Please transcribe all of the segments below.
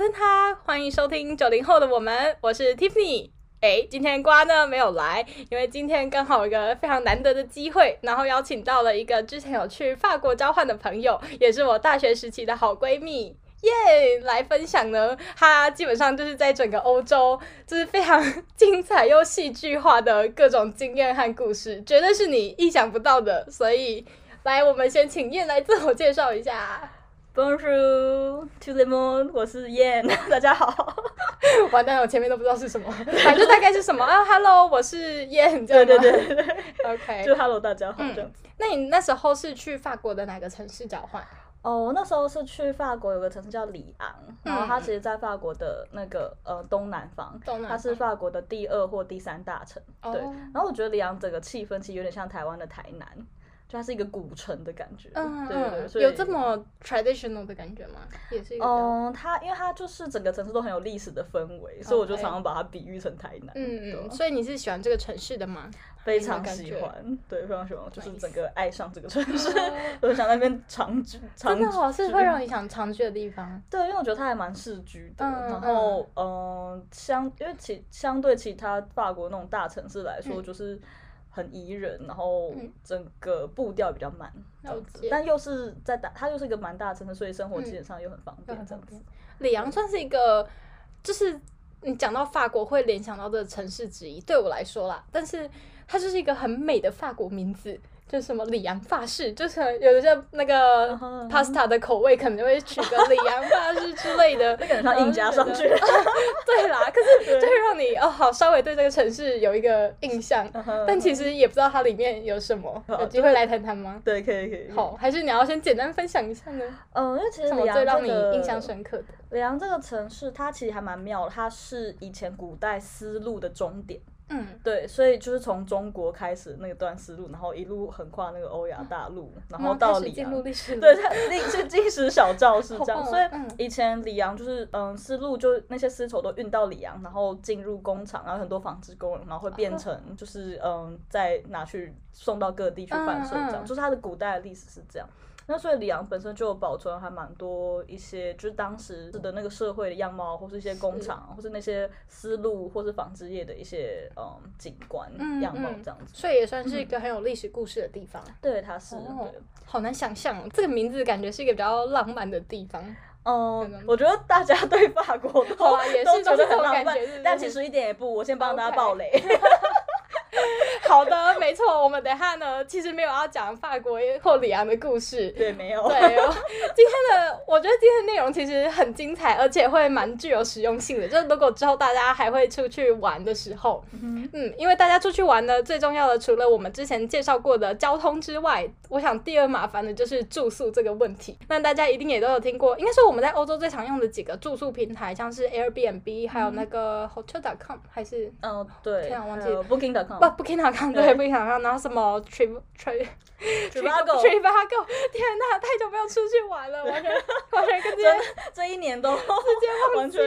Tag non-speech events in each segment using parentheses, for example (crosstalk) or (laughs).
登他，欢迎收听九零后的我们，我是 Tiffany。哎，今天瓜呢没有来，因为今天刚好有一个非常难得的机会，然后邀请到了一个之前有去法国交换的朋友，也是我大学时期的好闺蜜，耶、来分享呢。她基本上就是在整个欧洲，就是非常精彩又戏剧化的各种经验和故事，绝对是你意想不到的。所以，来，我们先请燕来自我介绍一下。Bonjour, tout le monde，我是燕，(laughs) 大家好。(laughs) 完蛋了，我前面都不知道是什么，反正大概是什么啊？Hello，我是燕，对对对对，OK，(laughs) 就 Hello，大家好。嗯，那你那时候是去法国的哪个城市交换？哦，我那时候是去法国，有个城市叫里昂，然后它其实，在法国的那个呃东南方，东南方，它是法国的第二或第三大城。对，然后我觉得里昂整个气氛其实有点像台湾的台南。就它是一个古城的感觉，嗯，对对对，有这么 traditional 的感觉吗？也是一个，嗯，它因为它就是整个城市都很有历史的氛围，所以我就常常把它比喻成台南。嗯嗯，所以你是喜欢这个城市的吗？(laughs) 非常喜欢，对，非常喜欢，就是整个爱上这个城市，(laughs) 我想那边长居。真的哦，是会让你想长居的地方。对，因为我觉得它还蛮市居的，然后嗯，相因为其相对其他法国那种大城市来说，就是。很宜人，然后整个步调比较慢，这样子，但又是在大，它又是一个蛮大的城市，所以生活基本上又很方便，这样子。里昂算是一个，就是你讲到法国会联想到的城市之一，对我来说啦，但是它就是一个很美的法国名字。就什么里昂法式，就是有的像那个 pasta 的口味，可能就会取个里昂法式之类的，那个上硬加上去。(laughs) 对啦，(laughs) 可是就会让你哦，好稍微对这个城市有一个印象，但其实也不知道它里面有什么。有机会来谈谈吗？对，可以可以。好，还是你要先简单分享一下呢？嗯，因为其实里昂最让你印象深刻的里昂这个城市，它其实还蛮妙的，它是以前古代丝路的终点。嗯，对，所以就是从中国开始那段丝路，然后一路横跨那个欧亚大陆，然后到里昂。对，历是历史小教是这样。所以以前里昂就是嗯，丝路就那些丝绸都运到里昂，然后进入工厂，然后很多纺织工人，然后会变成就是嗯，再拿去送到各地去贩售，这样就是它的古代的历史是这样。那所以里昂本身就保存还蛮多一些，就是当时的那个社会的样貌，或是一些工厂，或是那些丝路，或是纺织业的一些嗯景观样貌这样子。所以也算是一个很有历史故事的地方。嗯、对，它是。哦、对好难想象，这个名字感觉是一个比较浪漫的地方。嗯，我觉得大家 (laughs) 对法国都好啊，也是觉得很浪漫，但其实一点也不。我先帮大家爆雷。Okay. (laughs) (laughs) 好的，没错，我们等下呢，其实没有要讲法国或里昂的故事，对，没有，对哦。今天的我觉得今天的内容其实很精彩，而且会蛮具有实用性的。就是如果之后大家还会出去玩的时候，嗯，嗯，因为大家出去玩呢，最重要的除了我们之前介绍过的交通之外，我想第二麻烦的就是住宿这个问题。那大家一定也都有听过，应该说我们在欧洲最常用的几个住宿平台，像是 Airbnb，还有那个 Hotel.com，还是嗯，对，天啊，忘记了不 Booking.com，对。不想让，然后什么 trip trip Trivago，天哪，太久没有出去玩了，完全完全跟这这一年都直接忘记，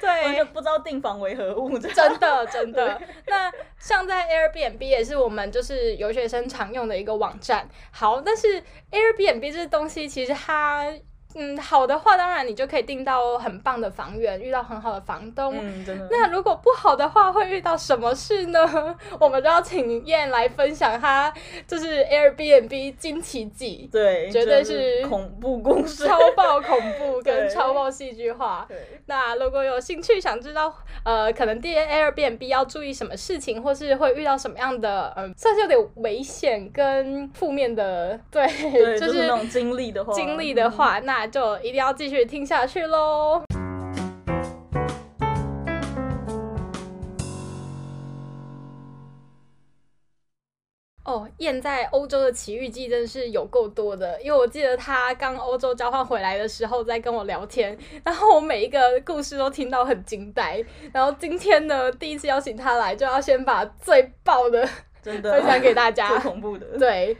对，完全不知道订房为何物，真的真的。那像在 Airbnb 也是我们就是留学生常用的一个网站。好，但是 Airbnb 这东西其实它。嗯，好的话，当然你就可以订到很棒的房源，遇到很好的房东。嗯，真的。那如果不好的话，会遇到什么事呢？(laughs) 我们就要请燕来分享他就是 Airbnb 惊奇记，对，绝对是恐怖故事，超爆恐怖跟 (laughs) 超爆戏剧化。对。那如果有兴趣想知道，呃，可能订 Airbnb 要注意什么事情，或是会遇到什么样的，嗯，算是有点危险跟负面的，对，对 (laughs) 就是那种经历的话，经历的话，那。就一定要继续听下去喽！哦，燕在欧洲的奇遇记真的是有够多的，因为我记得他刚欧洲交换回来的时候在跟我聊天，然后我每一个故事都听到很惊呆。然后今天呢，第一次邀请他来，就要先把最爆的的分享给大家，(laughs) 最恐怖的，对。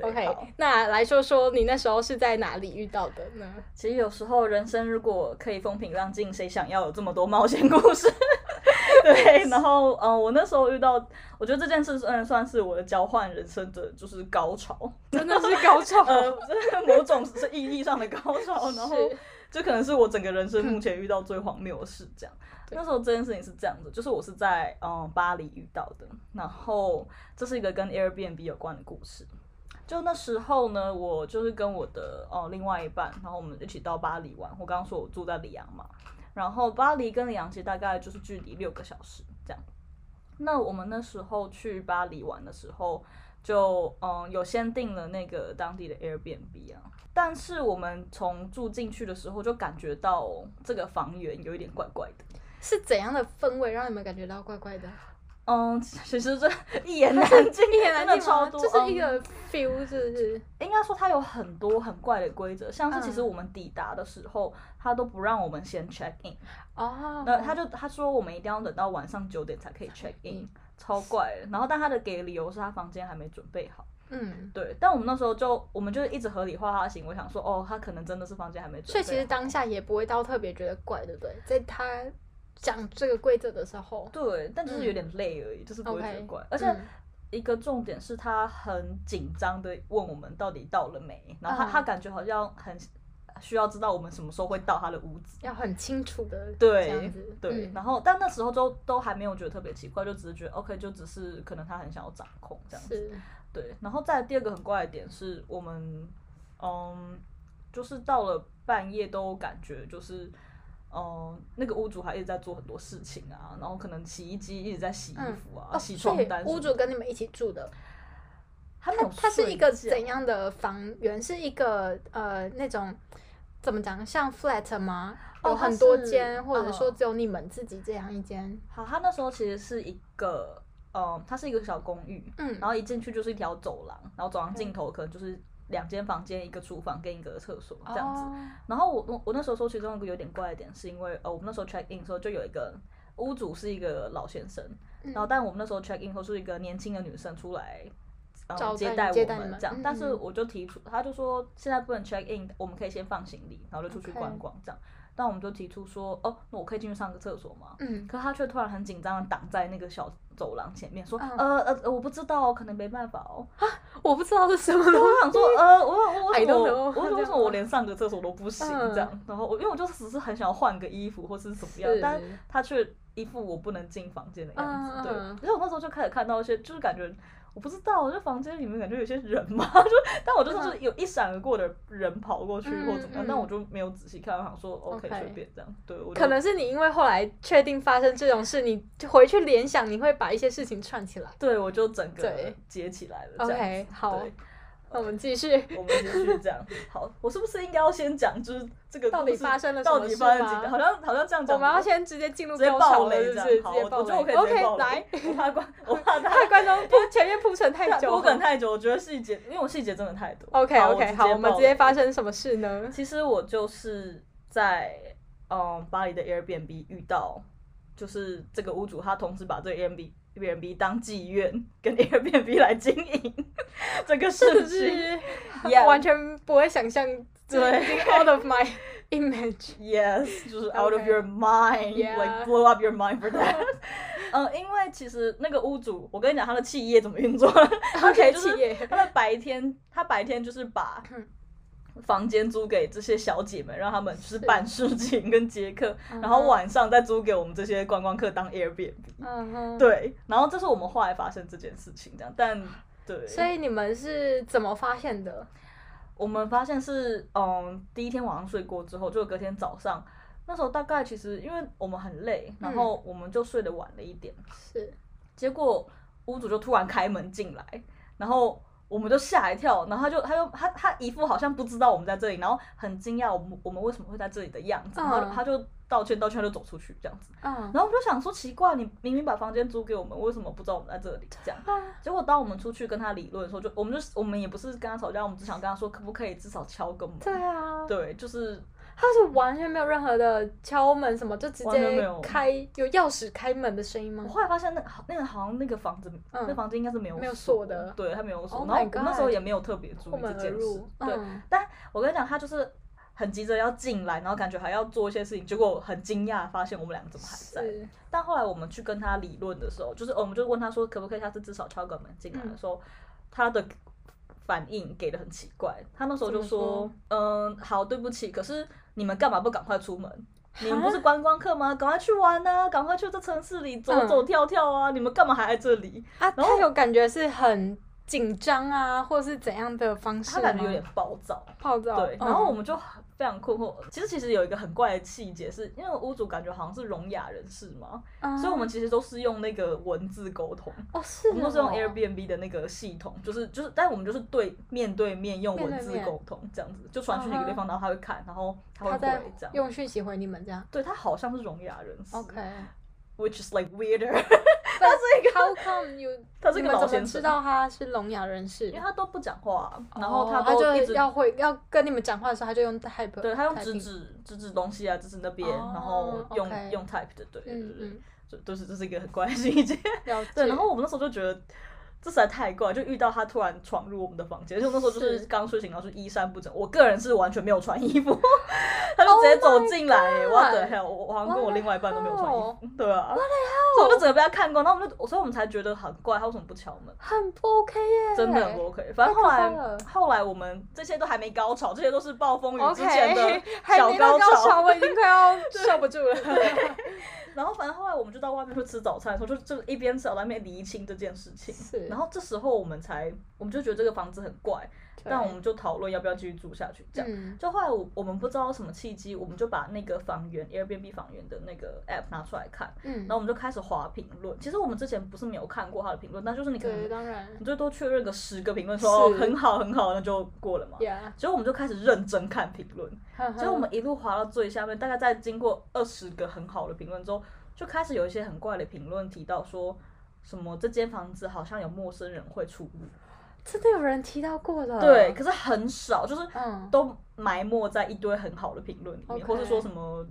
对 OK，那来说说你那时候是在哪里遇到的呢？其实有时候人生如果可以风平浪静，谁想要有这么多冒险故事？(laughs) 对，然后嗯、呃，我那时候遇到，我觉得这件事算算是我的交换人生的就是高潮，真的是高潮，(laughs) 呃，某种是意义上的高潮，然后。这可能是我整个人生目前遇到最荒谬的事。这样，那时候这件事情是这样子，就是我是在嗯巴黎遇到的，然后这是一个跟 Airbnb 有关的故事。就那时候呢，我就是跟我的哦另外一半，然后我们一起到巴黎玩。我刚刚说我住在里昂嘛，然后巴黎跟里昂其实大概就是距离六个小时这样。那我们那时候去巴黎玩的时候，就嗯有先订了那个当地的 Airbnb 啊，但是我们从住进去的时候就感觉到这个房源有一点怪怪的，是怎样的氛围让你们感觉到怪怪的？嗯，其实这 (laughs) 一言难尽，一言难尽，超多，就是一个 feel，是不是？应该说它有很多很怪的规则，像是其实我们抵达的时候，他都不让我们先 check in，哦，那他就他说我们一定要等到晚上九点才可以 check in，超怪的。然后但他的给的理由是他房间还没准备好，嗯，对。但我们那时候就我们就一直合理化他的行为，想说哦，他可能真的是房间还没准备好。所以其实当下也不会到特别觉得怪，对不对？在他。讲这个规则的时候，对，但就是有点累而已，嗯、就是不会觉得怪。Okay, 而且一个重点是他很紧张的问我们到底到了没，嗯、然后他他感觉好像很需要知道我们什么时候会到他的屋子，要很清楚的对。对，然后但那时候都都还没有觉得特别奇怪，就只是觉得 OK，就只是可能他很想要掌控这样子。对，然后再第二个很怪的点是我们，嗯，就是到了半夜都感觉就是。嗯，那个屋主还一直在做很多事情啊，然后可能洗衣机一直在洗衣服啊，嗯、洗床单。屋主跟你们一起住的，他他是一个怎样的房源？是一个呃那种怎么讲，像 flat 吗？有很多间，或者说只有你们自己这样一间？好，他那时候其实是一个，嗯，它是一个小公寓，嗯，然后一进去就是一条走廊，然后走廊尽头可能就是。两间房间，一个厨房跟一个厕所这样子。Oh. 然后我我我那时候说其中一个有点怪的点，是因为呃我们那时候 check in 的时候就有一个屋主是一个老先生，嗯、然后但我们那时候 check in 后是一个年轻的女生出来，嗯、接待我们这样。但是我就提出，他就说现在不能 check in，我们可以先放行李，然后就出去观光这样。Okay. 但我们就提出说，哦，那我可以进去上个厕所吗？嗯。可他却突然很紧张的挡在那个小走廊前面，说，呃呃，我不知道，可能没办法哦。啊，我不知道是什么。我想说，呃，我我我我 (laughs) 我为什么我连上个厕所都不行这样？然后我因为我就只是很想要换个衣服或是怎么样，但他却一副我不能进房间的样子。对。所以我那时候就开始看到一些，就是感觉。我不知道，这房间里面感觉有些人嘛，(laughs) 就但我就是有一闪而过的人跑过去或怎么样，嗯、但我就没有仔细看，我想说 OK 随便这样。对，我可能是你因为后来确定发生这种事，你回去联想，你会把一些事情串起来。对，我就整个接起来了。OK，好。我们继续，我们继续这样。好，我是不是应该要先讲，就是这个到底发生了什么事吗？好像好像这样讲。我们要先直接进入高潮了，是不是？好，我觉得我可以直接爆雷。来，(laughs) 我怕观，我怕他观众铺前面铺陈太久，铺梗太久。我觉得细节，因为我细节真的太多。OK OK，好，我们直接发生什么事呢？其实我就是在嗯巴黎的 Airbnb 遇到，就是这个屋主他同时把这个 Airbnb。Airbnb 当妓院，跟 Airbnb 来经营这个事情，完全不会想象，对，out of my image，yes，就是 out of your mind，like blow up your mind for that。嗯，因为其实那个屋主，我跟你讲他的企业怎么运作，OK，企业，他的白天，他白天就是把。房间租给这些小姐们，让他们就是办事情跟接客，然后晚上再租给我们这些观光客当 Airbnb。嗯哼。对，然后这是我们后来发生这件事情，这样。但对。所以你们是怎么发现的？我们发现是，嗯，第一天晚上睡过之后，就隔天早上，那时候大概其实因为我们很累，然后我们就睡得晚了一点。是、嗯。结果屋主就突然开门进来，然后。我们就吓一跳，然后他就，他就，他，他一副好像不知道我们在这里，然后很惊讶我们，我们为什么会在这里的样子，然后他就道歉，道歉就走出去这样子。嗯，然后我们就想说奇怪，你明明把房间租给我们，为什么不知道我们在这里？这样，结果当我们出去跟他理论的时候，就我们就我们也不是跟他吵架，我们只想跟他说，可不可以至少敲个门？对啊，对，就是。他是完全没有任何的敲门什么，就直接开有钥匙开门的声音吗？我后来发现那那个好像那个房子，那房子应该是没有锁的，对，他没有锁。然后我那时候也没有特别注意这件事，对。但我跟你讲，他就是很急着要进来，然后感觉还要做一些事情，结果很惊讶发现我们两个怎么还在。但后来我们去跟他理论的时候，就是我们就问他说，可不可以下次至少敲个门进来的时候，他的反应给的很奇怪。他那时候就说，嗯，好，对不起，可是。你们干嘛不赶快出门？你们不是观光客吗？赶快去玩啊！赶快去这城市里走走跳跳啊！嗯、你们干嘛还在这里？啊，然后他有感觉是很紧张啊，或是怎样的方式？他感觉有点暴躁，暴躁。对，然后我们就。嗯非常困惑。其实其实有一个很怪的细节，是因为屋主感觉好像是聋哑人士嘛，嗯、所以我们其实都是用那个文字沟通。哦，是。我们都是用 Airbnb 的那个系统，就是就是，但我们就是对面对面用文字沟通这样子，就传去哪个地方，然后他会看，然后他会回这样。用讯息回你们这样。对，他好像是聋哑人士。OK。Which is like weirder。(laughs) 他是一个 How come you？(laughs) 他是一个老先生。知道他是聋哑人士？因为他都不讲话，然后他都一直要会要跟你们讲话的时候，他就用 type。对，他用指指指指东西啊，指指那边，然后用用 type 的，对对对，就都是这是一个很关心一件。对，然后我们那时候就觉得。这实在太怪，就遇到他突然闯入我们的房间，而且那时候就是刚睡醒，然后就衣衫不整。我个人是完全没有穿衣服，(laughs) 他就直接走进来，What the hell！我我好像跟我另外一半都没有穿衣服，对啊，所以我就整个被他看光，然后我们就，所以我们才觉得很怪，他为什么不敲门？很不 OK 耶，真的很不 OK。反正后来后来我们这些都还没高潮，这些都是暴风雨之前的 (laughs) 小高潮，我已经快要受不住了。(laughs) 然后反正后来我们就到外面去吃早餐的时候，就就一边吃在外面厘清这件事情。是。然后这时候我们才，我们就觉得这个房子很怪，但我们就讨论要不要继续住下去。这样。就后来我我们不知道什么契机，我们就把那个房源 Airbnb 房源的那个 app 拿出来看。嗯。然后我们就开始划评论。其实我们之前不是没有看过他的评论，但就是你可能，当然，你最多确认个十个评论说哦很好很好，那就过了嘛。所以我们就开始认真看评论。所以我们一路滑到最下面，大概在经过二十个很好的评论之后。就开始有一些很怪的评论提到说，什么这间房子好像有陌生人会出入，真的有人提到过的？对，可是很少，就是都埋没在一堆很好的评论里面，或是说什么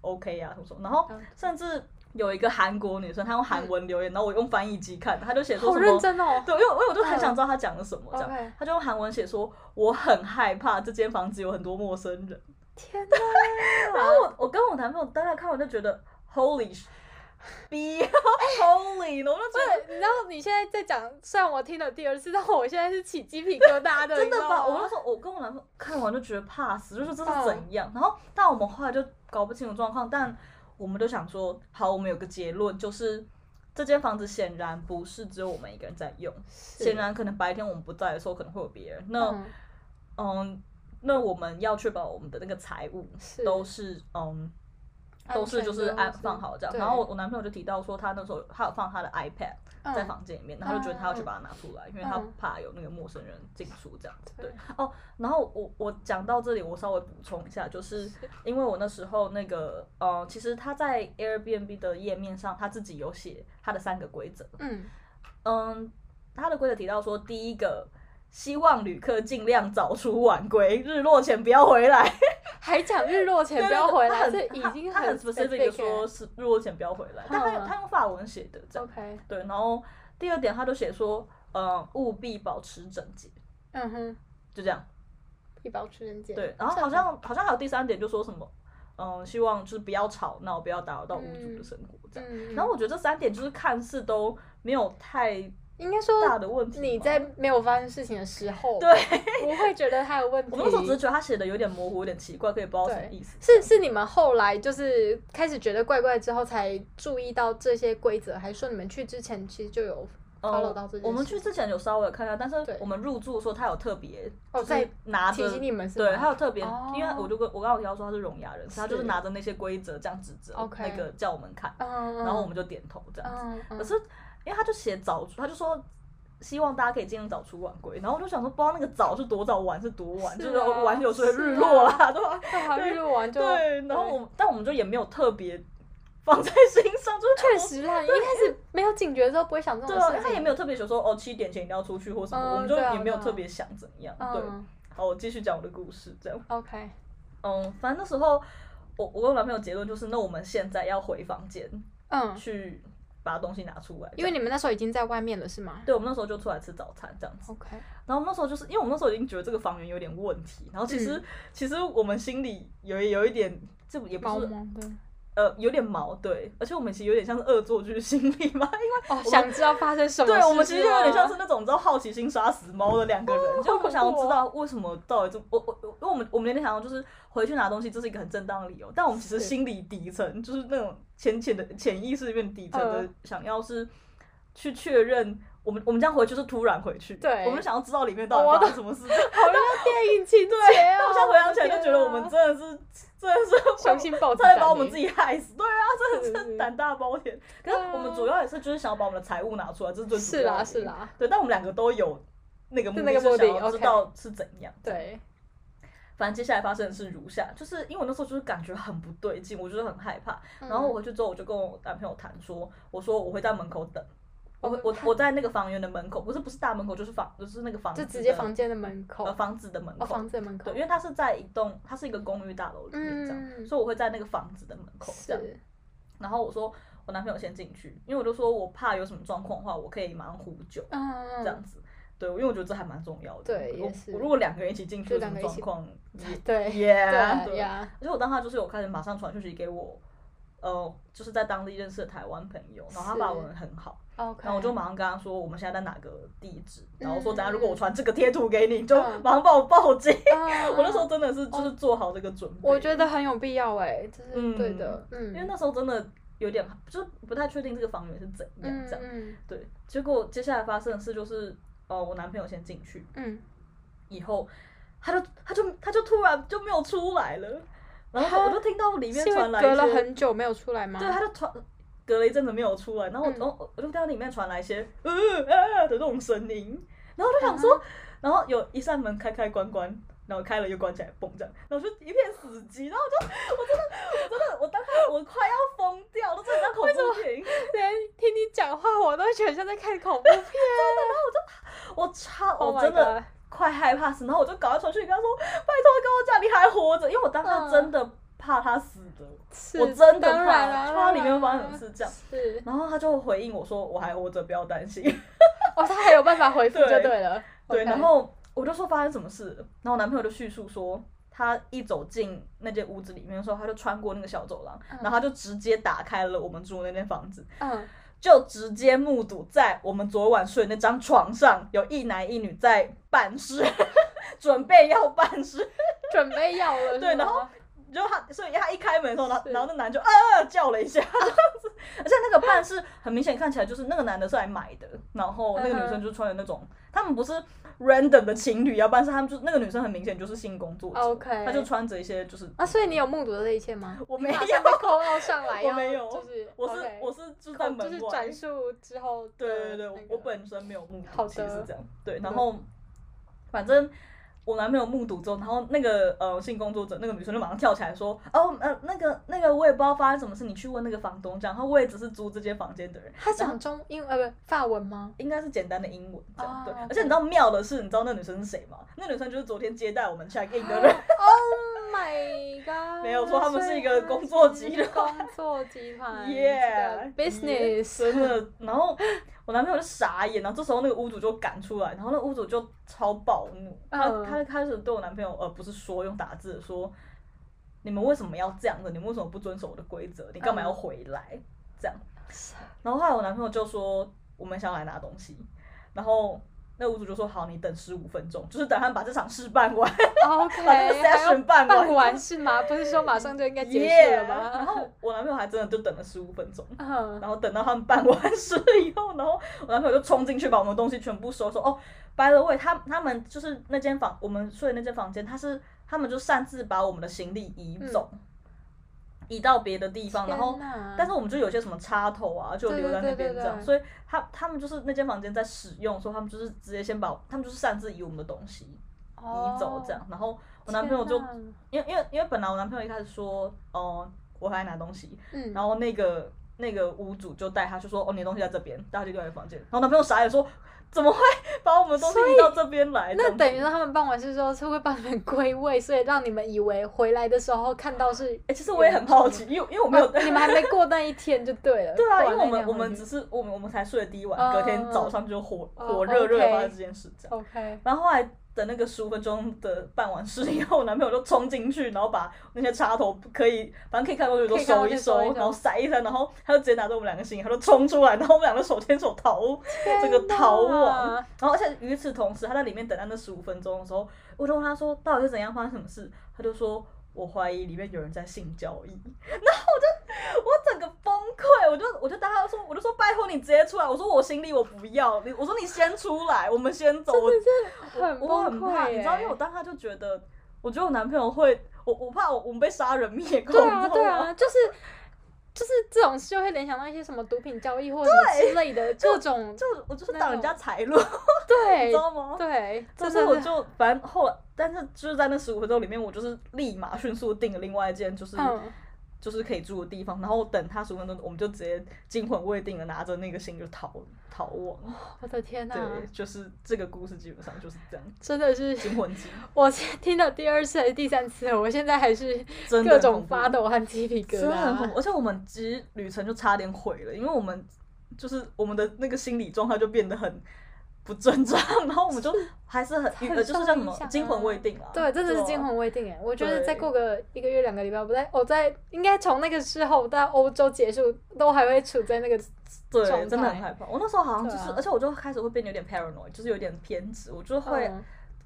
OK 啊什么什么，然后甚至有一个韩国女生，她用韩文留言，然后我用翻译机看，她就写说什么，好认真哦，对，因为因为我就很想知道她讲了什么，这样，她就用韩文写说，我很害怕这间房子有很多陌生人，天哪！(laughs) 然后我我跟我男朋友大概看完就觉得。Holy (laughs) be holy！(laughs) 我就觉得，你知道你现在在讲，虽然我听了第二次，但我现在是起鸡皮疙瘩的。(laughs) 真的吧？我那时候我跟我男朋友看完就觉得怕死，就是这是怎样？然后，但我们后来就搞不清楚状况，但我们就想说，好，我们有个结论，就是这间房子显然不是只有我们一个人在用，显然可能白天我们不在的时候，可能会有别人。那，嗯，那我们要确保我们的那个财务都是嗯。都是就是安放好这样，然后我我男朋友就提到说，他那时候他有放他的 iPad 在房间里面，然后就觉得他要去把它拿出来，因为他怕有那个陌生人进出这样子。对哦，然后我我讲到这里，我稍微补充一下，就是因为我那时候那个呃，其实他在 Airbnb 的页面上，他自己有写他的三个规则。嗯嗯，他的规则提到说，第一个。希望旅客尽量早出晚归，日落前不要回来。(laughs) 还讲日落前不要回来，这已经很 specific 说是日落前不要回来。但他用他用法文写的，这样。OK。对，然后第二点他就写说，嗯，务必保持整洁。嗯哼，就这样。必保持整洁。对，然后好像好像还有第三点，就说什么，嗯，希望就是不要吵闹，不要打扰到屋主的生活这样。然后我觉得这三点就是看似都没有太。应该说，大的问题，你在没有发生事情的时候，(laughs) 对，不会觉得他有问题。我那时候只是觉得他写的有点模糊，有点奇怪，可以不知道什么意思。是是你们后来就是开始觉得怪怪之后，才注意到这些规则，还是说你们去之前其实就有 follow 到这些？我们去之前有稍微看一下，但是我们入住的时候他有特别哦，在拿着提醒你们是，对，他有特别，因为我就跟我刚刚提到说他是聋哑人，他就是拿着那些规则这样指着那个叫我们看，然后我们就点头这样子。可是因为他就写早出，他就说。希望大家可以尽量早出晚归，然后我就想说，不知道那个早是多早，晚是多晚，就是晚有时候日落啦，对吧？对，日落完就对。然后我，但我们就也没有特别放在心上，就是确实啦，一开始没有警觉的时候不会想这种事情，他也没有特别说哦，七点前一定要出去或什么，我们就也没有特别想怎样。对，好，我继续讲我的故事，这样。OK，嗯，反正那时候我我跟我男朋友结论就是，那我们现在要回房间，嗯，去。把东西拿出来，因为你们那时候已经在外面了，是吗？对，我们那时候就出来吃早餐这样子。OK。然后我们那时候就是因为我们那时候已经觉得这个房源有点问题，然后其实、嗯、其实我们心里有有一点，这也不是，呃有点毛，对，而且我们其实有点像是恶作剧心理嘛，因为哦想知道发生什么，对，我们其实就有点像是那种你知道好奇心杀死猫的两个人，哦、就不想要知道为什么到底这我我因为我们我们那天想要就是回去拿东西，这是一个很正当的理由，但我们其实心理底层就是那种浅浅的潜意识里面底层的想要是去确认。我们我们这样回去是突然回去，对，我们想要知道里面到底发生什么事，(laughs) 好像 (laughs) 电影情节哦。但我现在回想起来就觉得我们真的是真的是 (laughs) 雄心豹子，差点把我们自己害死。对啊，真的是胆大包天。可是我们主要也是就是想要把我们的财物拿出来，这是最主要的。是啦是啦。对，但我们两个都有那个目的，是想要知道是怎样。对。反正接下来发生的是如下，就是因为我那时候就是感觉很不对劲，我就是很害怕。然后我回去之后，我就跟我男朋友谈说，我说我会在门口等。我我我在那个房源的门口，不是不是大门口，就是房就是那个房子，就直接房间的门口，呃，房子的门口，哦，房子的门口，对，因为它是在一栋，它是一个公寓大楼里面这样，嗯，所以我会在那个房子的门口这样。然后我说我男朋友先进去，因为我就说我怕有什么状况的话，我可以马上呼救，嗯，这样子，对，因为我觉得这还蛮重要的。对，也是。我如果两个人一起进去，有什么状况？(laughs) 对，yeah，对，而且我当时就是有开始马上传讯息给我，呃，就是在当地认识的台湾朋友，然后他发文很好。Okay. 然后我就马上跟他说，我们现在在哪个地址，然后说等下如果我传这个贴图给你，你就马上帮我报警。Uh, (laughs) 我那时候真的是就是做好这个准备。我觉得很有必要哎，这是对的，嗯，因为那时候真的有点就不太确定这个房源是怎样这样，嗯、对。结果接下来发生的事就是，呃，我男朋友先进去，嗯，以后他就他就他就突然就没有出来了，然后我就听到里面传来隔了很久没有出来吗？对，他就传。隔了一阵子没有出来，然后我，我、嗯、我就听到里面传来一些呃呃的这种声音，然后就想说，然后有一扇门开开关关，然后开了又关起来，嘣这样，然后就一片死寂，然后我就我真的我真的我当时我快要疯掉，都真的像恐怖片，连听你讲话我都觉得像在看恐怖片，真的，然后我就我超我真的快害怕死，然后我就赶快传讯跟他说，拜托跟我讲你还活着，因为我当时真的。怕他死的，我真的怕，怕里面发生什么事这样。是，然后他就回应我说：“我还活着，不要担心。(laughs) ”哦，他还有办法回复就对了。对，然后我就说发生什么事，然后我男朋友就叙述说，他一走进那间屋子里面的时候，他就穿过那个小走廊，然后他就直接打开了我们住的那间房子，嗯，就直接目睹在我们昨晚睡的那张床上有一男一女在办事，(laughs) 准备要办事，准备要了。对，然后。就他，所以他一开门的时候，然后然后那男就啊叫了一下，(laughs) 而且那个办事很明显看起来就是那个男的是来买的，然后那个女生就穿的那种，他们不是 random 的情侣要办事，他们就那个女生很明显就是性工作者，OK，她就穿着一些就是啊，所以你有目睹的这一切吗？(laughs) 我没有，(laughs) 上来，我没有，就是我是我是就在门就是转述之后，对对对，我本身没有目睹，其实是这样，对，然后反正。我男朋友目睹之后，然后那个呃性工作者那个女生就马上跳起来说：“哦，呃，那个那个我也不知道发生什么事，你去问那个房东。”这样，然后我也只是租这间房间的人。他讲中英呃不法文吗？应该是简单的英文这样。Oh, 对，而且你知道妙的是，你知道那女生是谁吗？那女生就是昨天接待我们 check in 的人。(laughs) Oh my god！没有错，他们是一个工作集团。工作集团。(laughs) Yeah，business。Yeah, 真的，然后。我男朋友就傻眼，然后这时候那个屋主就赶出来，然后那屋主就超暴怒，他他开始对我男朋友，呃，不是说用打字说，你们为什么要这样子？你们为什么不遵守我的规则？你干嘛要回来？这样，然后后来我男朋友就说，我们想要来拿东西，然后。那屋主就说：“好，你等十五分钟，就是等他们把这场事办完，Okay, (laughs) 把这个 session 办完。办完是吗？不是说马上就应该结束了吗？” yeah, 然后我男朋友还真的就等了十五分钟，uh, 然后等到他们办完事以后，然后我男朋友就冲进去把我们的东西全部收收。哦，by the way，他他们就是那间房，我们睡的那间房间，他是他们就擅自把我们的行李移走。嗯移到别的地方，然后，但是我们就有些什么插头啊，就留在那边这样，所以他他们就是那间房间在使用，所以他们就是直接先把，他们就是擅自移我们的东西移走这样，然后我男朋友就，因为因为因为本来我男朋友一开始说，哦，我还来拿东西，然后那个那个屋主就带他就说，哦，你的东西在这边，带他去另外一个房间，然后男朋友傻眼说。怎么会把我们东西移到这边来？那等于说他们办完事之后是会帮你们归位，所以让你们以为回来的时候看到是。哎、欸，其实我也很好奇，因为因为我没有、啊，你们还没过那一天就对了。(laughs) 对啊，因为我们我们只是我们我们才睡了第一晚，隔天早上就火、uh, 火热热的发生这件事这样。OK。然后后来。等那个十五分钟的办完事以后，我男朋友就冲进去，然后把那些插头可以，反正可以看过去都收一收，然后塞一塞，然后他就直接拿着我们两个行李，他就冲出来，然后我们两个手牵手逃这个逃亡。然后而且与此同时，他在里面等待那十五分钟的时候，我就问他说到底是怎样发生什么事，他就说。我怀疑里面有人在性交易，(laughs) 然后我就我整个崩溃，我就我就当他说，我就说拜托你直接出来，我说我行李我不要，你我说你先出来，我们先走，我很我很怕，你知道，因为我当他就觉得，我觉得我男朋友会，我我怕我我们被杀人灭口，对啊对啊，就是就是这种事就会联想到一些什么毒品交易或者之类的各种，就我就是挡人家财路，(laughs) 对，你知道吗？对，就是我就反正后来。但是就是在那十五分钟里面，我就是立马迅速订了另外一件，就是、嗯、就是可以住的地方。然后等他十五分钟，我们就直接惊魂未定的拿着那个信就逃逃亡。我的天哪！对，就是这个故事基本上就是这样。真的是惊魂记。(laughs) 我听到第二次还是第三次，我现在还是各种发抖和鸡皮疙瘩。真的很恐怖，而且我们其实旅程就差点毁了，因为我们就是我们的那个心理状态就变得很。不尊重，(laughs) 然后我们就还是很，呃，就是叫什么惊魂未定啊。对，真的是惊魂未定哎！我觉得再过个一个月两个礼拜，不在，我在应该从那个时候到欧洲结束，都还会处在那个对，真的很害怕。我那时候好像就是，而且我就开始会变得有点 paranoid，就是有点偏执，我就会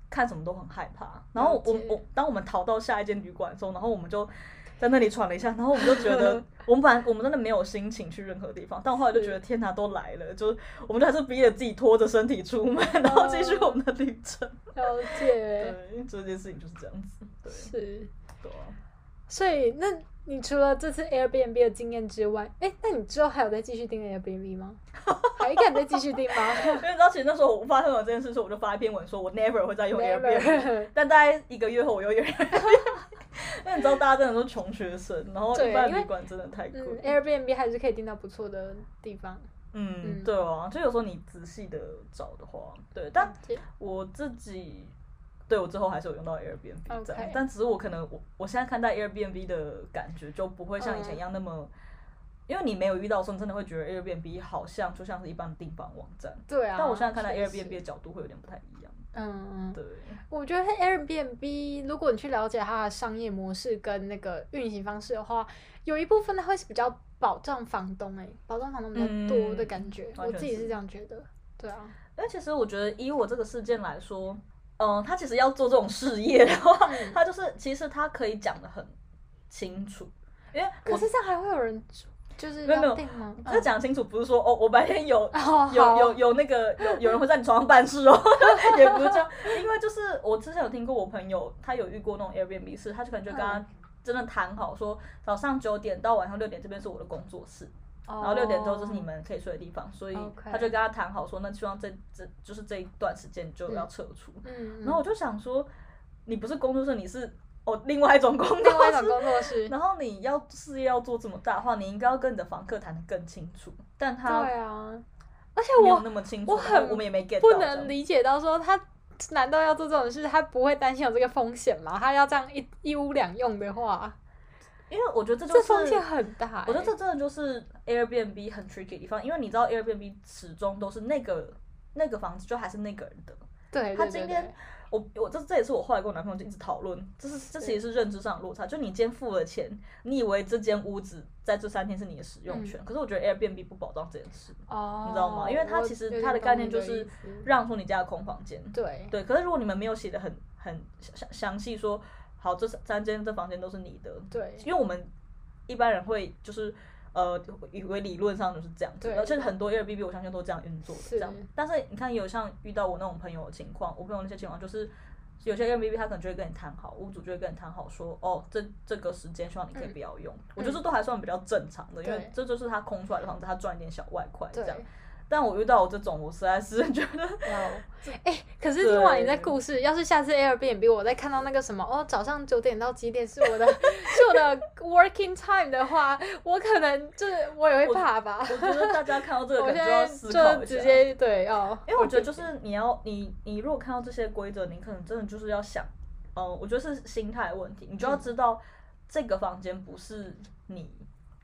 看什么都很害怕。然后我我当我们逃到下一间旅馆的时候，然后我们就。在那里喘了一下，然后我们就觉得，(laughs) 我们本来我们真的没有心情去任何地方，但后来就觉得天哪，都来了，就是我们就还是逼着自己拖着身体出门，(laughs) 然后继续我们的旅程。了解。(laughs) 对，这件事情就是这样子。对。是。对啊。所以，那你除了这次 Airbnb 的经验之外，哎，那你之后还有再继续订 Airbnb 吗？还敢再继续订吗？因为你知道，其实那时候我发生了这件事，所以我就发一篇文说，我 never 会再用 Airbnb。但大概一个月后，我又用 Airbnb。(laughs) 因为你知道，大家真的都是穷学生，然后一般旅馆真的太贵。嗯，Airbnb 还是可以订到不错的地方。嗯，嗯对啊，就有时候你仔细的找的话，对。但我自己，对我之后还是有用到 Airbnb 这样，Okay. 但只是我可能我我现在看待 Airbnb 的感觉就不会像以前一样那么，嗯、因为你没有遇到的时候，你真的会觉得 Airbnb 好像就像是一般的订房网站。对啊。但我现在看待 Airbnb 的角度会有点不太一样。嗯嗯，对，我觉得 Airbnb 如果你去了解它的商业模式跟那个运行方式的话，有一部分它会是比较保障房东哎、欸，保障房东比较多的感觉，嗯、我自己是这样觉得。对啊，因为其实我觉得以我这个事件来说，嗯、呃，他其实要做这种事业的话，他、嗯、就是其实他可以讲的很清楚，因为可是这样还会有人。就是没有没有，这讲清楚不是说哦，我白天有 (laughs) 有有有那个有有人会在你床上办事哦，(laughs) 也不是这样，因为就是我之前有听过我朋友，他有遇过那种 Airbnb 事，他就可能就跟他真的谈好说，早上九点到晚上六点这边是我的工作室，然后六点之后就是你们可以睡的地方，所以他就跟他谈好说，那希望这这就是这一段时间就要撤出，然后我就想说，你不是工作室，你是。哦，另外一种工作室，另外一种工作室。(laughs) 然后你要事业要做这么大的话，你应该要跟你的房客谈的更清楚。但他对啊，而且我那么清楚，我很我们也没 get 不能理解到说他难道要做这种事，他不会担心有这个风险吗？他要这样一一屋两用的话，因为我觉得这就是风险很大、欸。我觉得这真的就是 Airbnb 很 tricky 的地方，因为你知道 Airbnb 始终都是那个那个房子就还是那个人的。对，他今天。我我这这也是我后来跟我男朋友就一直讨论，这是这其实是认知上的落差。就你今天付了钱，你以为这间屋子在这三天是你的使用权，可是我觉得 Airbnb 不保障这件事，你知道吗？因为它其实它的概念就是让出你家的空房间。对对，可是如果你们没有写的很很详详细说，好，这三间这房间都是你的。对，因为我们一般人会就是。呃，以为理论上就是这样子，而且很多 Airbnb 我相信都这样运作的，这样。但是你看，有像遇到我那种朋友的情况，我朋友那些情况就是，有些 Airbnb 他可能就会跟你谈好，屋主就会跟你谈好说，哦，这这个时间希望你可以不要用。嗯、我觉得这都还算比较正常的，因为这就是他空出来的房子，他赚一点小外快这样。但我遇到我这种，我实在是觉得，哎、欸，可是听完你的故事，要是下次 Airbnb 我再看到那个什么哦，早上九点到几点是我的 (laughs) 是我的 working time 的话，我可能就是我也会怕吧。我，我觉得大家看到这个，可能就要思考一下。直接对哦，因为我觉得就是你要你你如果看到这些规则，你可能真的就是要想，嗯，我觉得是心态问题，你就要知道这个房间不是你。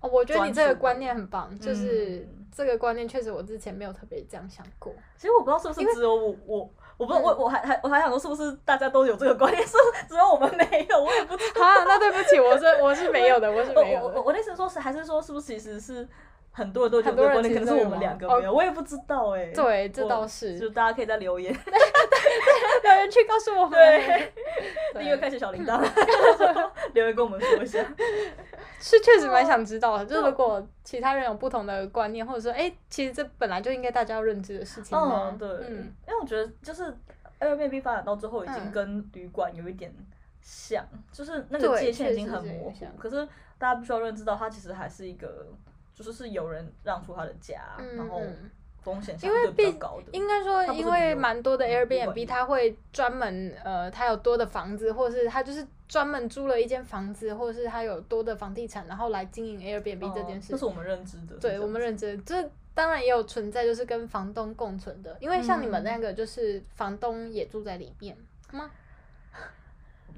哦，我觉得你这个观念很棒，就是这个观念确实我之前没有特别这样想过。其实我不知道是不是只有我我我不知道我我还还我还想说是不是大家都有这个观念，(laughs) 是只有我们没有？我也不知道。啊，那对不起，我是我是没有的，我是没有的。我我的意思说是还是说是不是其实是很多人都有这个观念，可能是我们两个没有，我也不知道哎。对，这倒是，就大家可以在留言 (laughs) 留言区告诉我们，对，第一个开始小铃铛，(laughs) 留言跟我们说一下。是确实蛮想知道的，就如果其他人有不同的观念，或者说，哎，其实这本来就应该大家要认知的事情吗？嗯，对，嗯，因为我觉得就是 Airbnb 发展到最后，已经跟旅馆有一点像，就是那个界限已经很模糊。可是大家必须要认知到，它其实还是一个，就是是有人让出他的家，然后。风险相对比较高的，应该说，因为蛮多的 Airbnb，它会专门呃，它有多的房子，或者是它就是专门租了一间房子，或者是它有多的房地产，然后来经营 Airbnb 这件事。这是我们认知的。对，我们认知，这当然也有存在，就是跟房东共存的，因为像你们那个，就是房东也住在里面吗？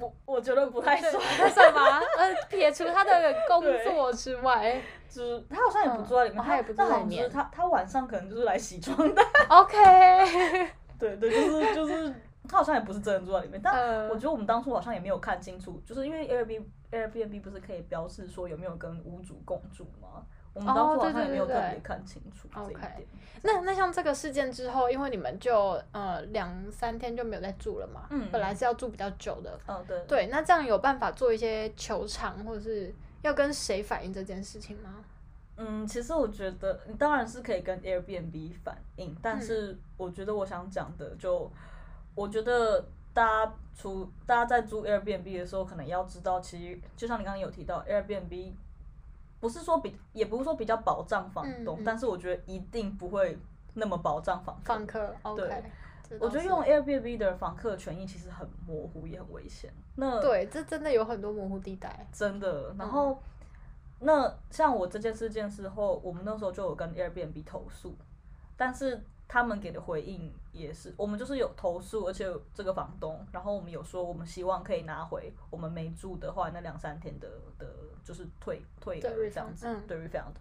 我我觉得不太算，不太算吧？呃，撇除他的 (laughs) 工作之外。就是他好像也不住在里面，他也不住在里面。他他晚上可能就是来洗床的。OK。(laughs) 对对，就是就是他好像也不是真的住在里面，但我觉得我们当初好像也没有看清楚，就是因为 Airbnb Airbnb 不是可以标示说有没有跟屋主共住吗？我们当初好像也没有特别看清楚这一点。那那像这个事件之后，因为你们就呃两三天就没有再住了嘛，嗯，本来是要住比较久的，嗯对。对，那这样有办法做一些求偿或者是？要跟谁反映这件事情吗？嗯，其实我觉得你当然是可以跟 Airbnb 反映，但是我觉得我想讲的就，我觉得大家除大家在租 Airbnb 的时候，可能要知道，其实就像你刚刚有提到 Airbnb，不是说比，也不是说比较保障房东，嗯嗯，但是我觉得一定不会那么保障房房客。对。Okay. 我觉得用 Airbnb 的房客权益其实很模糊，也很危险。那对，这真的有很多模糊地带。真的。然后，嗯、那像我这件事件之后，我们那时候就有跟 Airbnb 投诉，但是他们给的回应也是，我们就是有投诉，而且这个房东，然后我们有说，我们希望可以拿回我们没住的话那两三天的的，就是退退的这样子，对 refund。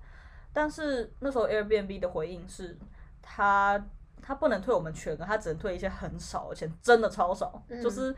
但是那时候 Airbnb 的回应是，他。他不能退我们全额，他只能退一些很少而且，真的超少，嗯、就是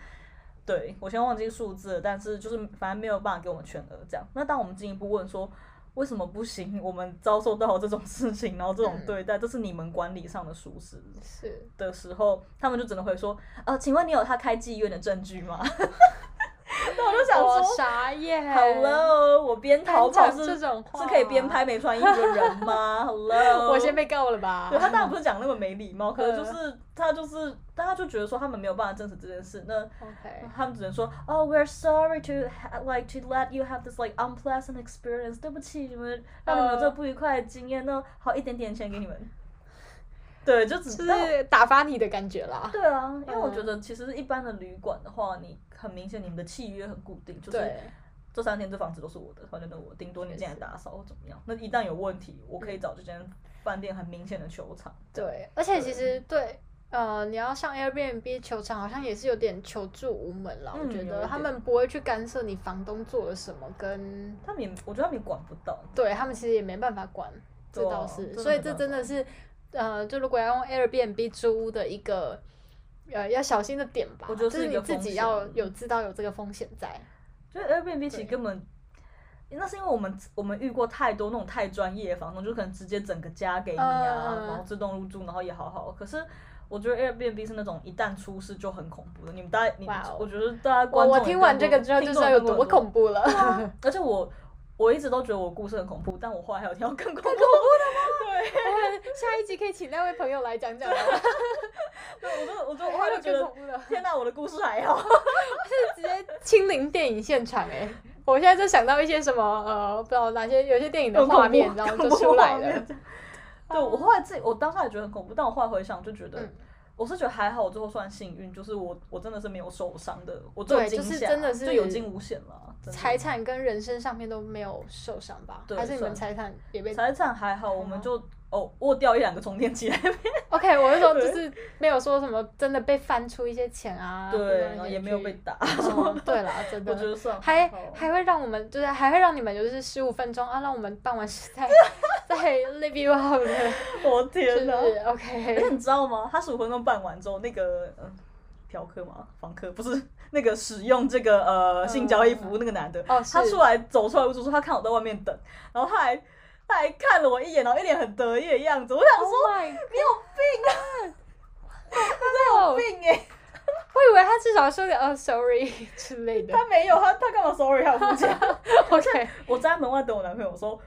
对我先忘记数字了，但是就是反正没有办法给我们全额这样。那当我们进一步问说为什么不行，我们遭受到这种事情，然后这种对待，这、嗯、是你们管理上的疏失是。的时候，他们就只能会说，呃，请问你有他开妓院的证据吗？(laughs) (laughs) 那我就想说，傻眼。Hello，我边逃跑是这种是可以边拍没穿衣服的人吗？(laughs) Hello，我先被告了吧？对，他当然不是讲那么没礼貌，可是就是他就是，大家就觉得说他们没有办法证实这件事，那 OK，他们只能说哦，We're sorry to like to let you have this like unpleasant experience。对不起，你们让你们有这不愉快的经验，那好一点点钱给你们。对，就只是打发你的感觉啦。对啊，因为我觉得其实一般的旅馆的话，你。很明显，你们的契约很固定，就是这三天这房子都是我的，反正都我，顶多你进来打扫或怎么样。那一旦有问题，我可以找这间饭店很明显的球场。对，而且其实对，呃，你要上 Airbnb 球场，好像也是有点求助无门了。我觉得他们不会去干涉你房东做了什么，跟他们也，我觉得他们也管不到。对他们其实也没办法管，这倒是。所以这真的是，呃，就如果要用 Airbnb 租屋的一个。呃，要小心的点吧，我觉得是你自己要有知道有这个风险在。就 Airbnb 其实根本，那是因为我们我们遇过太多那种太专业的房东，就可能直接整个家给你啊，然后自动入住，然后也好好。可是我觉得 Airbnb 是那种一旦出事就很恐怖的。你们大家，你我觉得大家观众我听完这个之后就知道有多恐怖了。而且我我一直都觉得我故事很恐怖，但我后来还有听到更恐怖的吗？(laughs) 对，(laughs) 下一集可以请那位朋友来讲讲。(laughs) 对，我都，我都，我就觉得，天哪，我的故事还好，是直接亲临电影现场哎！我现在就想到一些什么呃，不知道哪些有些电影的画面，然后就出来了。对，我后来自己，我当下也觉得很恐怖，但我后来回想就觉得。嗯我是觉得还好，我最后算幸运，就是我我真的是没有受伤的，我最就是真的是就有惊无险了。财产跟人身上面都没有受伤吧？对，还是你们财产也被？财产还好，我们就。哦，握掉一两个充电器那边。OK，我是说，就是没有说什么真的被翻出一些钱啊，对，然后也没有被打。对啦，真的。(laughs) 还还会让我们，就是还会让你们，就是十五分钟啊，让我们办完事再 (laughs) 再 leave you out。(laughs) 我天哪！OK，那你知道吗？他十五分钟办完之后，那个嗯，嫖客嘛，房客不是那个使用这个呃性交易服务那个男的，他出来走出来，我就说他看我在外面等，然后他还。他还看了我一眼，然后一脸很得意的样子。我想说，oh、你有病啊！(laughs) 他有病哎！(laughs) 我以为他至少说个“哦，sorry” (laughs) 之类的。他没有，他他干嘛 sorry？他不讲。OK，我站在门外等我男朋友，说，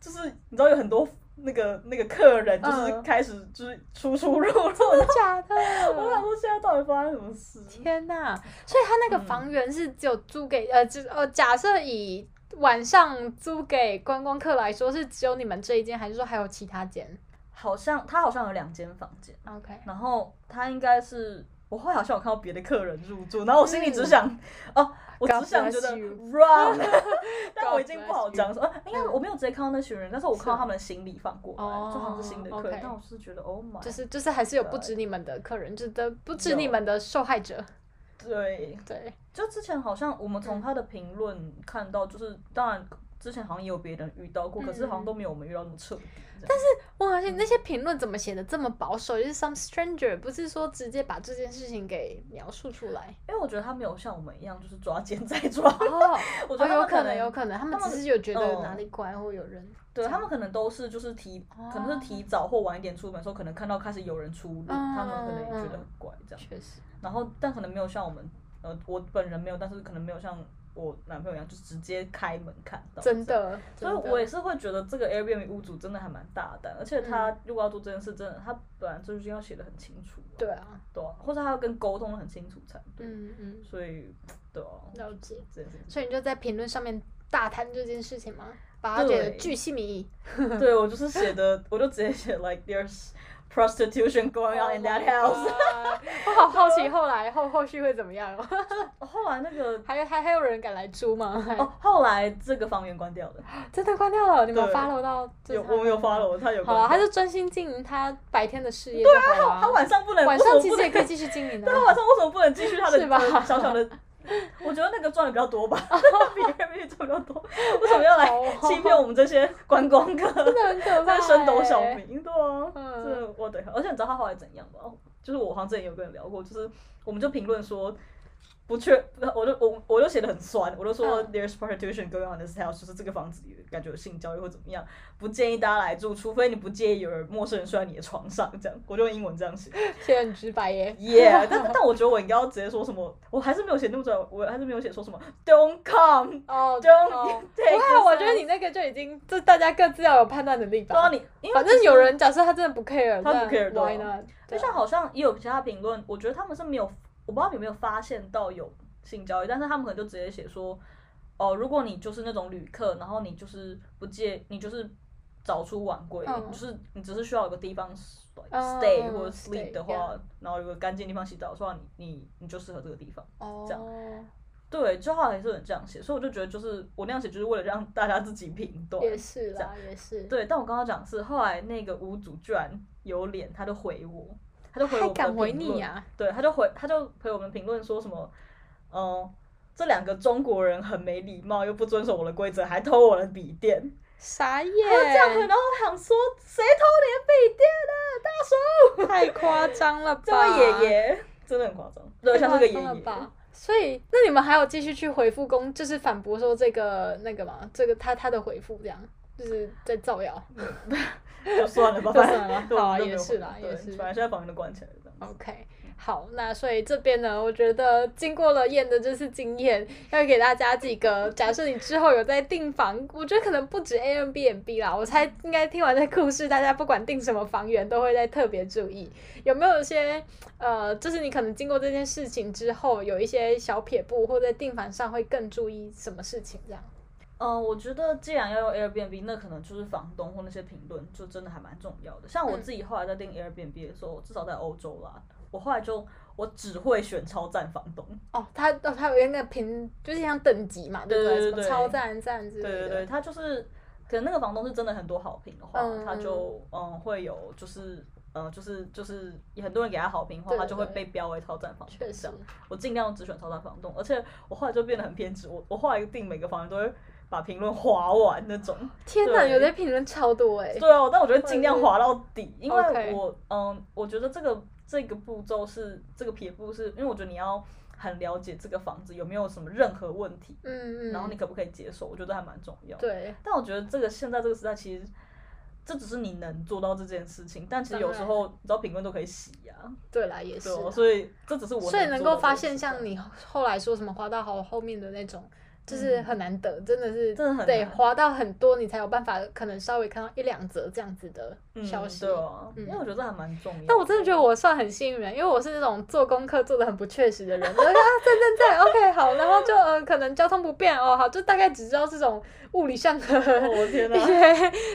就是你知道有很多那个那个客人，就是开始就是出出入入。真的假的？我想说，现在到底发生什么事？天哪！所以他那个房源是只有租给、嗯、呃，就呃，假设以。晚上租给观光客来说，是只有你们这一间，还是说还有其他间？好像他好像有两间房间。OK，然后他应该是我后来好像有看到别的客人入住，然后我心里只想，嗯、哦，我只想觉得 run，(laughs) 但我已经不好讲说，应该我没有直接看到那群人，但是我看到他们的行李放过来，就好像是新的客人，但我是觉得 Oh my，就是就是还是有不止你们的客人，就是不止你们的受害者。对对，就之前好像我们从他的评论看到，就是当然之前好像也有别人遇到过，可是好像都没有我们遇到那么彻底。但是我发现那些评论怎么写的这么保守？就是 some stranger 不是说直接把这件事情给描述出来，因为我觉得他没有像我们一样就是抓奸在抓。哦，(laughs) 我觉得有可能有可能，他们只是有觉得哪里怪或有人。对，他们可能都是就是提，可能是提早或晚一点出门的时候，可能看到开始有人出入，他们可能也觉得很怪这样。确实。然后，但可能没有像我们，呃，我本人没有，但是可能没有像我男朋友一样，就直接开门看到。真的，所以我也是会觉得这个 Airbnb 屋主真的还蛮大胆，而且他如果要做这件事，真的他本来就是要写的很清楚。对啊，对啊，或者他要跟沟通的很清楚才对。嗯嗯。所以，对啊。了解。所以你就在评论上面大谈这件事情吗？把它写的巨细靡遗。(laughs) 对，我就是写的，我就直接写 like there's。Prostitution going on in that house。我好好奇后来后后续会怎么样？(laughs) 后来那个还有还还有人敢来租吗？哦，后来这个房源关掉了，(laughs) 真的关掉了。你们 follow 到？有，我们有 follow，他有。好了，他就专心经营他白天的事业。对啊，他晚上不能。晚上其实也可以继续经营的。(laughs) 对，啊晚上为什么不能继续他的小小的？(laughs) 我觉得那个赚的比较多吧，(laughs) 比 Airbnb 赚比较多。为什么要来欺骗我们这些观光客？真的很可怕，升斗小民，对啊，这我对。而且你知道他后来怎样吗？就是我好像之前有跟人聊过，就是我们就评论说。不确，(laughs) 我就我我就写的很酸，我就说 there's prostitution going on in this house，就是这个房子里感觉有性交易或怎么样，不建议大家来住，除非你不介意有人陌生人睡在你的床上，这样，我就用英文这样写。写很直白耶。Yeah，但 (laughs) 但我觉得我应该要直接说什么，我还是没有写那么准，我还是没有写说什么 don't come，哦、oh,，don't，、oh. (laughs) 对，我觉得你那个就已经，就大家各自要有判断能力吧。对啊，你反正有人假设他真的不 care，他不 care，why not？就像好像也有其他评论，我觉得他们是没有。我不知道你有没有发现到有性交易，但是他们可能就直接写说，哦，如果你就是那种旅客，然后你就是不介，你就是早出晚归，嗯、就是你只是需要有个地方 stay 或者 sleep 的话，嗯、然后有个干净地方洗澡的话，你你你就适合这个地方，哦、这样。对，之后还是有人这样写，所以我就觉得就是我那样写就是为了让大家自己评断。也是啦，也是。对，但我刚刚讲是后来那个屋主居然有脸，他就回我。他就回我们的评论，啊、对，他就回，他就回我们评论说什么，嗯，这两个中国人很没礼貌，又不遵守我的规则，还偷我的笔电，傻眼。他这样，然后我想说，谁偷你的笔电啊，大叔？太夸张了吧！这位爷爷真的很夸张，对，像是个爷爷。所以，那你们还有继续去回复公，就是反驳说这个那个嘛？这个他他的回复这样，就是在造谣。(laughs) (laughs) 就算了吧，就算了，(laughs) 好啊，也是啦，也是。反正现在房门都关起来了。OK，好，那所以这边呢，我觉得经过了燕的这次经验，(laughs) 要给大家几个，假设你之后有在订房，我觉得可能不止 Airbnb 啦，我猜应该听完这故事，大家不管订什么房源，都会在特别注意，有没有一些呃，就是你可能经过这件事情之后，有一些小撇步，或在订房上会更注意什么事情这样。嗯，我觉得既然要用 Airbnb，那可能就是房东或那些评论就真的还蛮重要的。像我自己后来在订 Airbnb 的时候，嗯、至少在欧洲啦，我后来就我只会选超赞房东。哦，他哦，他有那个评，就是像等级嘛，对不对？对对对，超赞赞之类的。对对对，他就是可能那个房东是真的很多好评的话，嗯、他就嗯会有就是。嗯，就是就是很多人给他好评的话，他就会被标为超赞房东。这样，我尽量只选超赞房东，而且我后来就变得很偏执。我我后来订每个房间都会把评论划完那种。天哪，有些评论超多哎。对啊，但我觉得尽量划到底，因为我嗯，我觉得这个这个步骤是这个撇步是，因为我觉得你要很了解这个房子有没有什么任何问题，嗯嗯，然后你可不可以接受，我觉得还蛮重要。对。但我觉得这个现在这个时代其实。这只是你能做到这件事情，但其实有时候你知道评论都可以洗呀、啊。对啦，也是。所以这只是我。所以能够发现像你后来说什么花到好后面的那种。就是很难得，真的是真的得滑到很多，你才有办法可能稍微看到一两则这样子的消息。嗯，对啊，因为我觉得这还蛮重要。但我真的觉得我算很幸运，因为我是那种做功课做的很不确实的人。我就啊，在在在，OK，好，然后就呃，可能交通不便哦，好，就大概只知道这种物理上的。我天 (laughs) 哪！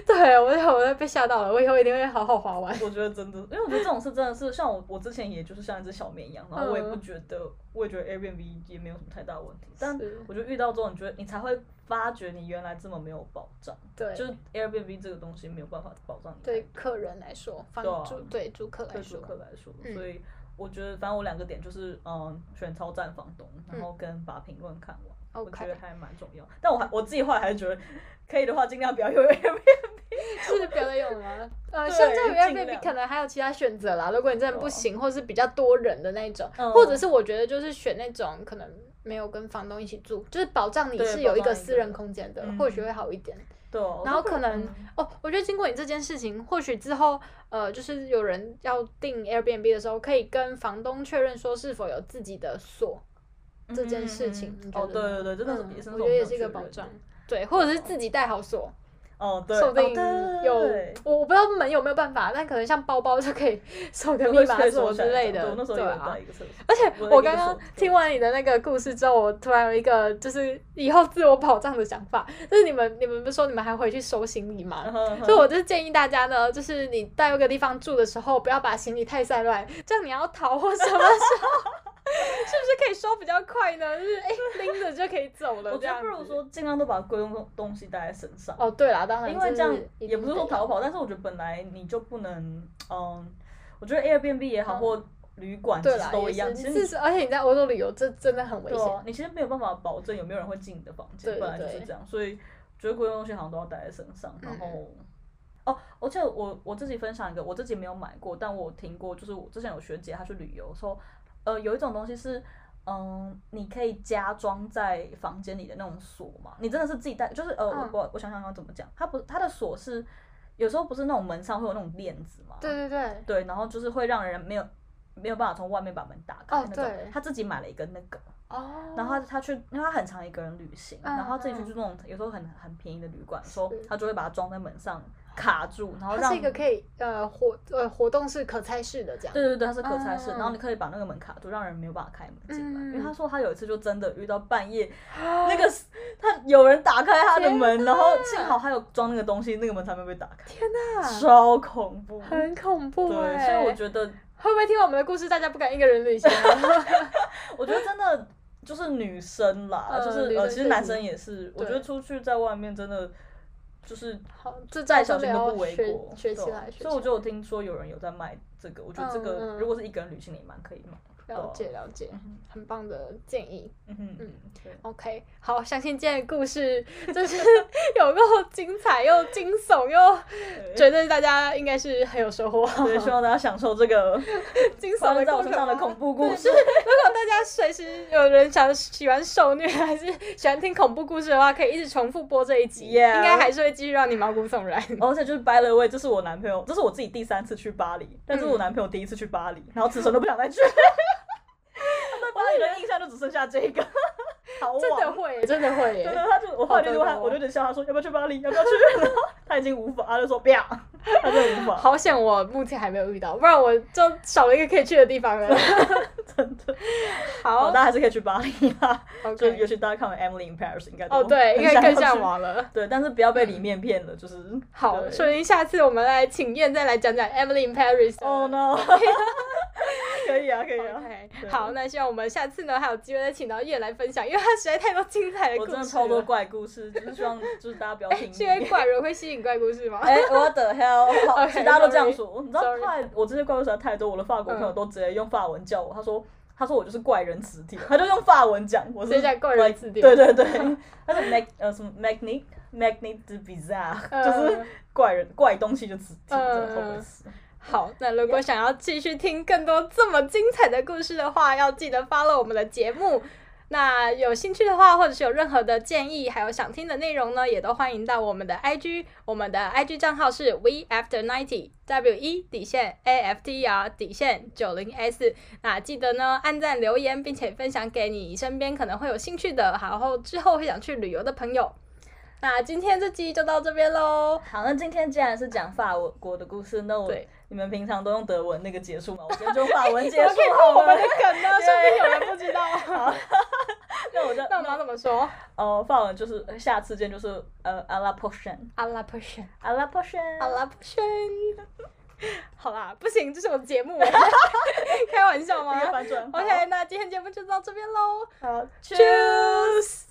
对，我就我就被吓到了，我以后一定会好好滑完。我觉得真的，因为我觉得这种事真的是像我，我之前也就是像一只小绵羊，然后我也不觉得。我也觉得 Airbnb 也没有什么太大问题，但我觉得遇到这种，你觉得你才会发觉你原来这么没有保障。对，就是 Airbnb 这个东西没有办法保障你。对客人来说，房主对租客来说，对租客来说，所以我觉得反正我两个点就是，嗯，选超赞房东，然后跟把评论看完。我觉得还蛮重要，但我还我自己后来还是觉得，可以的话尽量不要用 (laughs) Airbnb，是不要用吗？呃，现在有 Airbnb 可能还有其他选择啦。如果你真的不行，或是比较多人的那种，或者是我觉得就是选那种可能没有跟房东一起住，就是保障你是有一个私人空间的，或许会好一点。对，然后可能哦，我觉得经过你这件事情，或许之后呃，就是有人要订 Airbnb 的时候，可以跟房东确认说是否有自己的锁。这件事情，哦，对对对，真的是也是，我觉得也是一个保障，对，或者是自己带好锁，哦，对，说不定有，我我不知道门有没有办法，但可能像包包就可以 (laughs) 锁个密码锁之类的，对啊。而且我刚刚听完你的那个故事之后，我突然有一个就是以后自我保障的想法，就是你们你们不是说你们还回去收行李吗？所以我就建议大家呢，就是你到一个地方住的时候，不要把行李太散乱，这样你要逃或什么时候。是不是可以收比较快呢？就是哎，拎着就可以走了。我觉得不如说尽量都把贵重东西带在身上。哦，对啦，当然，因为这样也不是说逃跑，但是我觉得本来你就不能，嗯，我觉得 Airbnb 也好，或旅馆其实都一样。其实，而且你在欧洲旅游，这真的很危险。你其实没有办法保证有没有人会进你的房间，本来就是这样。所以，觉得贵重东西好像都要带在身上。然后，哦，而且我我自己分享一个，我自己没有买过，但我听过，就是我之前有学姐她去旅游说。呃，有一种东西是，嗯，你可以加装在房间里的那种锁嘛？你真的是自己带，就是呃，我我我想想要怎么讲，它不，它的锁是有时候不是那种门上会有那种链子嘛？对对对，对，然后就是会让人没有没有办法从外面把门打开那种。他自己买了一个那个。哦，然后他他去，因为他很常一个人旅行，然后他自己去住那种有时候很很便宜的旅馆，说他就会把它装在门上卡住，然后让它是一个可以呃活呃活动是可拆式的这样。对对对，它是可拆式，然后你可以把那个门卡住，让人没有办法开门进来。因为他说他有一次就真的遇到半夜那个他有人打开他的门，然后幸好他有装那个东西，那个门才没有被打开。天哪，超恐怖，很恐怖。对，所以我觉得会不会听完我们的故事，大家不敢一个人旅行？(laughs) 我觉得真的。就是女生啦，就是呃，其实男生也是。我觉得出去在外面真的就是，这再小心都不为过。学起来，所以我就有听说有人有在卖这个，我觉得这个如果是一个人旅行也蛮可以买。了解了解，很棒的建议。嗯嗯，OK，好，相信今天的故事就是 (laughs) 有够精彩又惊悚，又觉得大家应该是很有收获。对，希望大家享受这个 (laughs) 惊悚的在车上的恐怖故事。(laughs) 如果大家随时有人想喜欢受虐，还是喜欢听恐怖故事的话，可以一直重复播这一集，应该还是会继续让你毛骨悚然。而且就是 by the way，这是我男朋友，这是我自己第三次去巴黎，但是我男朋友第一次去巴黎，然后此生都不想再去。巴黎的印象就只剩下这个，好真的会，真的会。真的，他就我后来就问他，我就有点笑他说要不要去巴黎，要不要去？(laughs) 他已经无法，他就说不要。他真的无法。好险我目前还没有遇到，不然我就少了一个可以去的地方了。(laughs) 真的。好，大家还是可以去巴黎啊。就尤其大家看完《Emily in Paris》应该哦，对，应该更向往了。对，但是不要被里面骗了，就是。好，说不定下次我们来请燕再来讲讲《Emily in Paris》。Oh no！(laughs) 可以啊，可以啊。Okay. 好，那希望我们下次呢还有机会再请到燕来分享，因为他实在太多精彩的故事。我真的超多怪故事，就是希望就是大家不要听。是因为怪人会吸引怪故事吗？哎，What (laughs) the hell！(laughs) 其实大家都这样说，你知道太我这些怪故事太多，我的法国朋友都直接用法文叫我，他说他说我就是怪人词典，他就用法文讲，我是怪人词典。对对对，(laughs) 他是 mag 呃什么 magnet magnet bizarre，就是怪人怪东西就词典这种词。好，那如果想要继续听更多这么精彩的故事的话，要记得 follow 我们的节目。那有兴趣的话，或者是有任何的建议，还有想听的内容呢，也都欢迎到我们的 IG，我们的 IG 账号是 We After Ninety W E 底线 A F T R 底线九零 S。那记得呢，按赞留言，并且分享给你身边可能会有兴趣的，然后之后会想去旅游的朋友。那今天这集就到这边喽。好，那今天既然是讲法国的故事，那我你们平常都用德文那个结束吗？我 (laughs) 今天就用法文结束好我们的梗呢，(laughs) 说不定有人不知道。好，(laughs) 那我就那我们要怎么说？哦，法文就是下次见，就是呃，à la prochaine，à la prochaine，à la prochaine，à la prochaine。好啦，不行，这是我的节目，开玩笑吗？OK，那今天节目就到这边喽。好，Cheers。